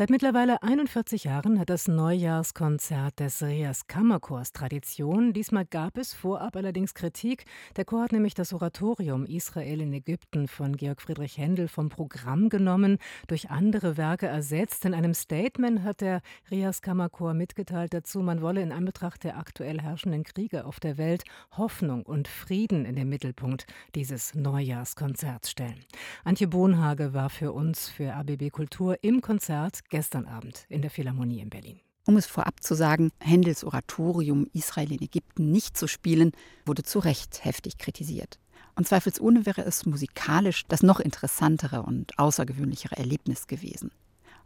Seit mittlerweile 41 Jahren hat das Neujahrskonzert des Rias Kammerchors Tradition. Diesmal gab es vorab allerdings Kritik. Der Chor hat nämlich das Oratorium Israel in Ägypten von Georg Friedrich Händel vom Programm genommen, durch andere Werke ersetzt. In einem Statement hat der Rias Kammerchor mitgeteilt dazu, man wolle in Anbetracht der aktuell herrschenden Kriege auf der Welt Hoffnung und Frieden in den Mittelpunkt dieses Neujahrskonzerts stellen. Antje Bohnhage war für uns für ABB Kultur im Konzert gestern Abend in der Philharmonie in Berlin. Um es vorab zu sagen, Händels Oratorium Israel in Ägypten nicht zu spielen, wurde zu Recht heftig kritisiert. Und zweifelsohne wäre es musikalisch das noch interessantere und außergewöhnlichere Erlebnis gewesen.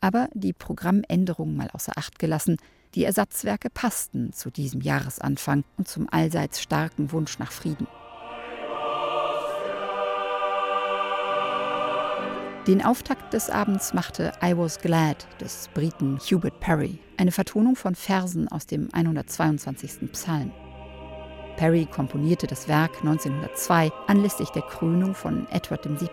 Aber die Programmänderung mal außer Acht gelassen, die Ersatzwerke passten zu diesem Jahresanfang und zum allseits starken Wunsch nach Frieden. Den Auftakt des Abends machte I Was Glad des Briten Hubert Perry, eine Vertonung von Versen aus dem 122. Psalm. Perry komponierte das Werk 1902 anlässlich der Krönung von Edward VII.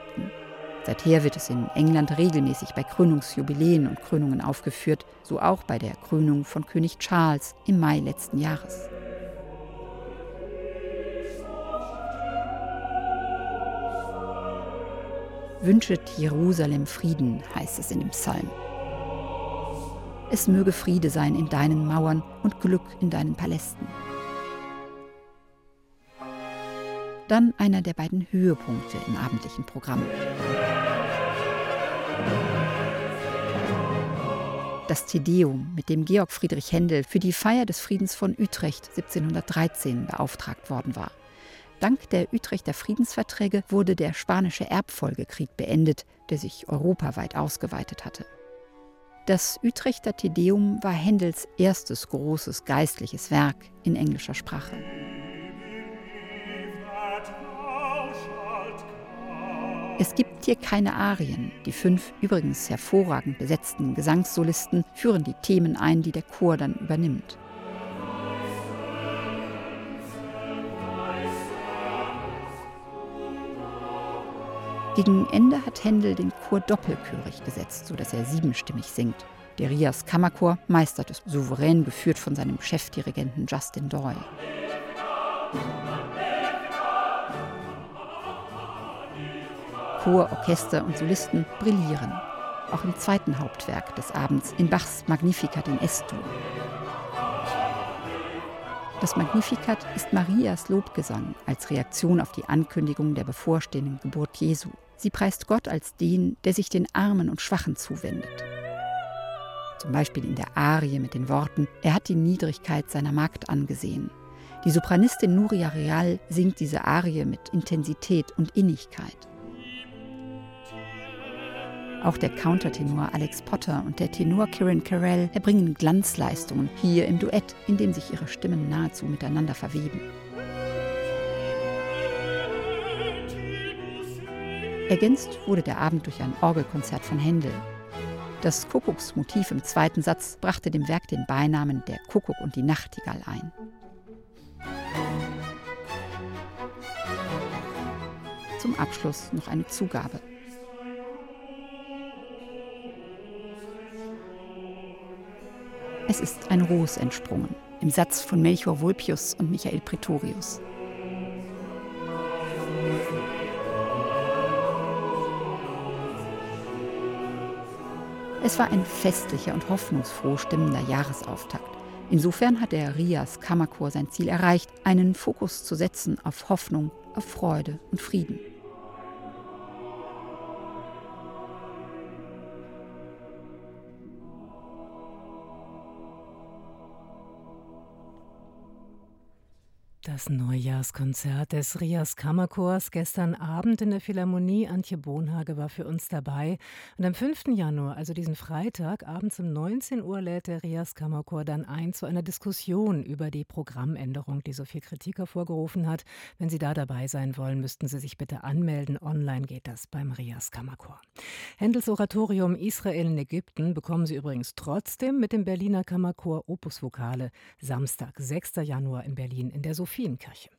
Seither wird es in England regelmäßig bei Krönungsjubiläen und Krönungen aufgeführt, so auch bei der Krönung von König Charles im Mai letzten Jahres. Wünschet Jerusalem Frieden, heißt es in dem Psalm. Es möge Friede sein in deinen Mauern und Glück in deinen Palästen. Dann einer der beiden Höhepunkte im abendlichen Programm. Das Tedeum, mit dem Georg Friedrich Händel für die Feier des Friedens von Utrecht 1713 beauftragt worden war. Dank der Utrechter Friedensverträge wurde der spanische Erbfolgekrieg beendet, der sich europaweit ausgeweitet hatte. Das Utrechter Tedeum war Händels erstes großes geistliches Werk in englischer Sprache. Es gibt hier keine Arien. Die fünf übrigens hervorragend besetzten Gesangssolisten führen die Themen ein, die der Chor dann übernimmt. Gegen Ende hat Händel den Chor doppelchörig gesetzt, sodass er siebenstimmig singt. Der Rias Kammerchor meistert es souverän, geführt von seinem Chefdirigenten Justin Doyle. Chor, Orchester und Solisten brillieren. Auch im zweiten Hauptwerk des Abends, in Bachs Magnificat in S-Dur. Das Magnificat ist Marias Lobgesang als Reaktion auf die Ankündigung der bevorstehenden Geburt Jesu. Sie preist Gott als den, der sich den Armen und Schwachen zuwendet. Zum Beispiel in der Arie mit den Worten, er hat die Niedrigkeit seiner Magd angesehen. Die Sopranistin Nuria Real singt diese Arie mit Intensität und Innigkeit. Auch der Countertenor Alex Potter und der Tenor Kieran Carell erbringen Glanzleistungen hier im Duett, in dem sich ihre Stimmen nahezu miteinander verweben. Ergänzt wurde der Abend durch ein Orgelkonzert von Händel. Das Kuckucksmotiv im zweiten Satz brachte dem Werk den Beinamen Der Kuckuck und die Nachtigall ein. Zum Abschluss noch eine Zugabe. Es ist ein Ros entsprungen, im Satz von Melchior Vulpius und Michael Pretorius. Es war ein festlicher und hoffnungsfroh stimmender Jahresauftakt. Insofern hat der Rias Kammerchor sein Ziel erreicht, einen Fokus zu setzen auf Hoffnung, auf Freude und Frieden. Das Neujahrskonzert des Rias Kammerchors gestern Abend in der Philharmonie. Antje Bohnhage war für uns dabei. Und am 5. Januar, also diesen Freitag, abends um 19 Uhr, lädt der Rias Kammerchor dann ein zu einer Diskussion über die Programmänderung, die so viel Kritik hervorgerufen hat. Wenn Sie da dabei sein wollen, müssten Sie sich bitte anmelden. Online geht das beim Rias Kammerchor. Händels Oratorium Israel in Ägypten bekommen Sie übrigens trotzdem mit dem Berliner Kammerchor Opus Vokale Samstag, 6. Januar in Berlin in der Sophie Sophienkirche.